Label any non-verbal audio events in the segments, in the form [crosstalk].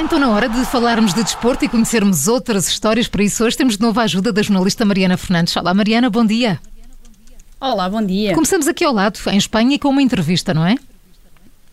Está então na hora de falarmos de desporto e conhecermos outras histórias. Para isso, hoje temos de novo a ajuda da jornalista Mariana Fernandes. Olá, Mariana, bom dia. Olá, bom dia. Começamos aqui ao lado, em Espanha, com uma entrevista, não é?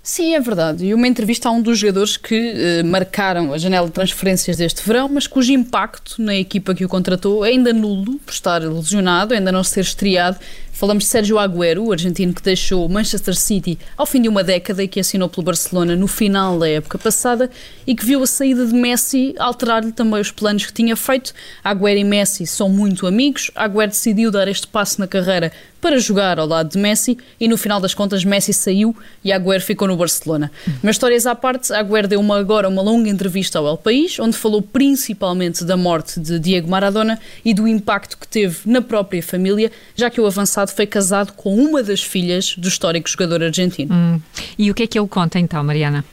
Sim, é verdade. E uma entrevista a um dos jogadores que eh, marcaram a janela de transferências deste verão, mas cujo impacto na equipa que o contratou é ainda nulo, por estar lesionado, ainda não ser estreado. Falamos de Sérgio Agüero, o argentino que deixou o Manchester City ao fim de uma década e que assinou pelo Barcelona no final da época passada e que viu a saída de Messi alterar-lhe também os planos que tinha feito. Agüero e Messi são muito amigos. Agüero decidiu dar este passo na carreira para jogar ao lado de Messi e no final das contas Messi saiu e Agüero ficou no Barcelona. Mas histórias à parte, Agüero deu uma, agora uma longa entrevista ao El País, onde falou principalmente da morte de Diego Maradona e do impacto que teve na própria família, já que o avançado foi casado com uma das filhas do histórico jogador argentino. Hum. E o que é que ele conta então, Mariana?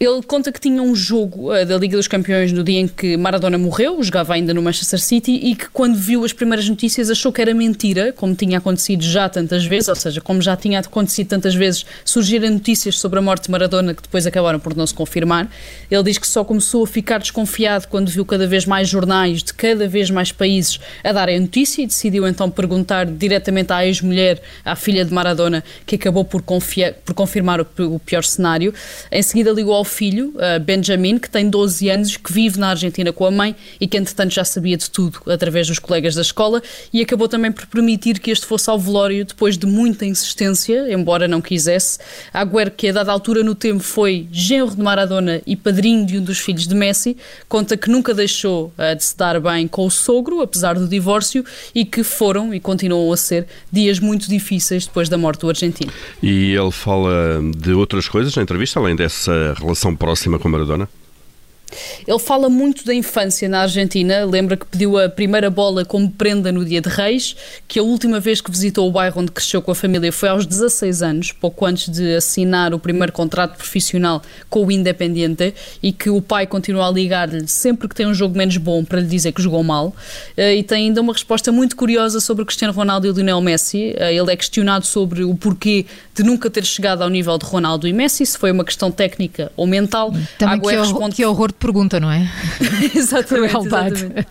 Ele conta que tinha um jogo uh, da Liga dos Campeões no dia em que Maradona morreu, jogava ainda no Manchester City, e que quando viu as primeiras notícias achou que era mentira, como tinha acontecido já tantas vezes, ou seja, como já tinha acontecido tantas vezes surgirem notícias sobre a morte de Maradona que depois acabaram por não se confirmar. Ele diz que só começou a ficar desconfiado quando viu cada vez mais jornais de cada vez mais países a darem a notícia e decidiu então perguntar diretamente à ex-mulher, à filha de Maradona, que acabou por, por confirmar o, o pior cenário. Em seguida ligou ao filho, Benjamin, que tem 12 anos, que vive na Argentina com a mãe e que, entretanto, já sabia de tudo através dos colegas da escola e acabou também por permitir que este fosse ao velório depois de muita insistência, embora não quisesse. Agüero, que a dada altura no tempo foi genro de Maradona e padrinho de um dos filhos de Messi, conta que nunca deixou uh, de se dar bem com o sogro, apesar do divórcio, e que foram e continuam a ser dias muito difíceis depois da morte do argentino. E ele fala de outras coisas na entrevista, além dessa relação relação próxima com Maradona? Ele fala muito da infância na Argentina, lembra que pediu a primeira bola como prenda no Dia de Reis, que a última vez que visitou o bairro onde cresceu com a família foi aos 16 anos, pouco antes de assinar o primeiro contrato profissional com o Independiente, e que o pai continua a ligar-lhe sempre que tem um jogo menos bom para lhe dizer que jogou mal. Eh, e tem ainda uma resposta muito curiosa sobre Cristiano Ronaldo e Lionel Messi. Eh, ele é questionado sobre o porquê de nunca ter chegado ao nível de Ronaldo e Messi, se foi uma questão técnica ou mental. Também que, responde... que horror pergunta, não é? [laughs] exatamente, exatamente.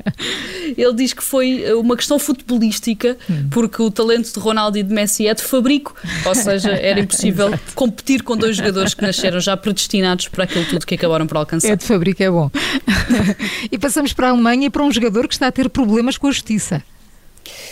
Ele diz que foi uma questão futebolística, hum. porque o talento de Ronaldo e de Messi é de fabrico, ou seja, [laughs] era impossível competir com dois jogadores que nasceram já predestinados para aquilo tudo que acabaram por alcançar. É de fabrico, é bom. [laughs] e passamos para a Alemanha e para um jogador que está a ter problemas com a justiça.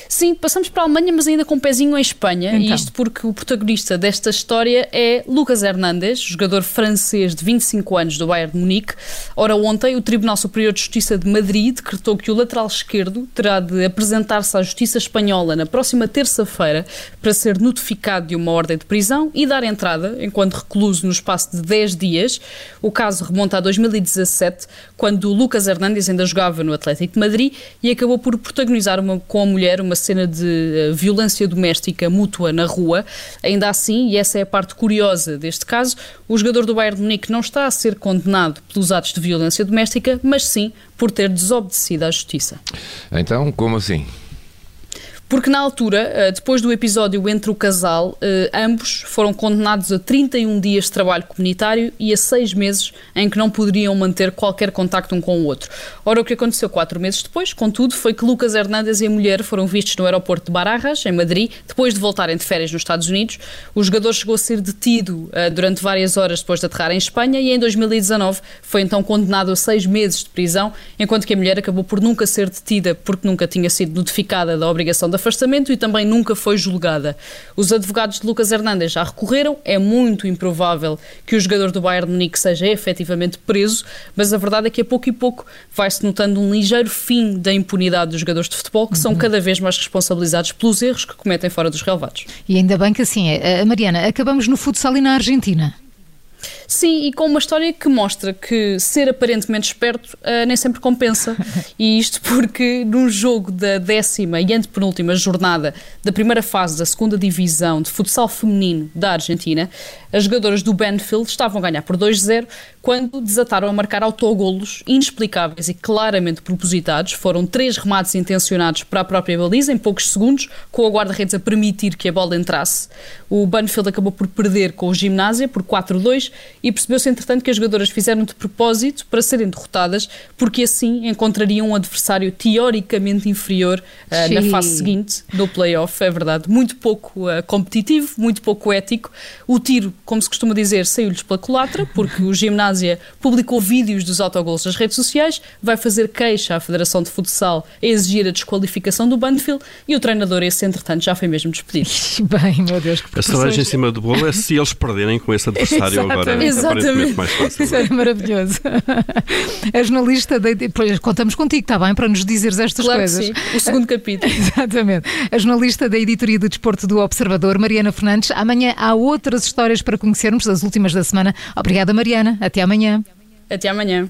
Sim, passamos para a Alemanha, mas ainda com um pezinho em Espanha, então. e isto porque o protagonista desta história é Lucas Hernández, jogador francês de 25 anos do Bayern de Munique. Ora, ontem o Tribunal Superior de Justiça de Madrid decretou que o lateral esquerdo terá de apresentar-se à Justiça Espanhola na próxima terça-feira para ser notificado de uma ordem de prisão e dar entrada, enquanto recluso, no espaço de 10 dias. O caso remonta a 2017, quando Lucas Hernández ainda jogava no Atlético de Madrid e acabou por protagonizar uma, com a mulher uma cena de uh, violência doméstica mútua na rua. Ainda assim, e essa é a parte curiosa deste caso, o jogador do Bayern de Munique não está a ser condenado pelos atos de violência doméstica, mas sim por ter desobedecido à justiça. Então, como assim? Porque na altura, eh, depois do episódio entre o casal, eh, ambos foram condenados a 31 dias de trabalho comunitário e a seis meses em que não poderiam manter qualquer contacto um com o outro. Ora, o que aconteceu quatro meses depois, contudo, foi que Lucas Hernandes e a mulher foram vistos no aeroporto de Barajas, em Madrid, depois de voltarem de férias nos Estados Unidos. O jogador chegou a ser detido uh, durante várias horas depois de aterrar em Espanha e em 2019 foi então condenado a seis meses de prisão, enquanto que a mulher acabou por nunca ser detida porque nunca tinha sido notificada da obrigação de afastamento e também nunca foi julgada. Os advogados de Lucas Hernandes já recorreram, é muito improvável que o jogador do Bayern de Munique seja efetivamente preso, mas a verdade é que a pouco e pouco vai-se notando um ligeiro fim da impunidade dos jogadores de futebol, que uhum. são cada vez mais responsabilizados pelos erros que cometem fora dos relevados. E ainda bem que assim é. Mariana, acabamos no futsal e na Argentina. Sim, e com uma história que mostra que ser aparentemente esperto uh, nem sempre compensa. [laughs] E isto porque num jogo da décima e antepenúltima jornada da primeira fase da segunda divisão de futsal feminino da Argentina, as jogadoras do Banfield estavam a ganhar por 2-0 quando desataram a marcar autogolos inexplicáveis e claramente propositados. Foram três remates intencionados para a própria baliza em poucos segundos, com a guarda-redes a permitir que a bola entrasse. O Banfield acabou por perder com o Gimnásia por 4-2 e percebeu-se, entretanto, que as jogadoras fizeram de propósito para serem derrotadas, porque assim encontrariam um adversário teoricamente inferior uh, na fase seguinte do playoff, é verdade. Muito pouco uh, competitivo, muito pouco ético. O tiro, como se costuma dizer, saiu-lhes pela culatra, porque o Gimnásia publicou vídeos dos autogols nas redes sociais, vai fazer queixa à Federação de Futsal a exigir a desqualificação do Banfield e o treinador, esse entretanto, já foi mesmo despedido. [laughs] Bem, meu Deus, que A cereja em cima do bolo é se eles perderem com esse adversário [laughs] agora. Exatamente. Mais fácil. Isso era maravilhoso. A jornalista, de, depois contamos contigo, está bem, para nos dizeres estas claro coisas. Que sim. O segundo capítulo. [laughs] Exatamente. A jornalista da Editoria de Desporto do Observador, Mariana Fernandes. Amanhã há outras histórias para conhecermos, as últimas da semana. Obrigada, Mariana. Até amanhã. Até amanhã.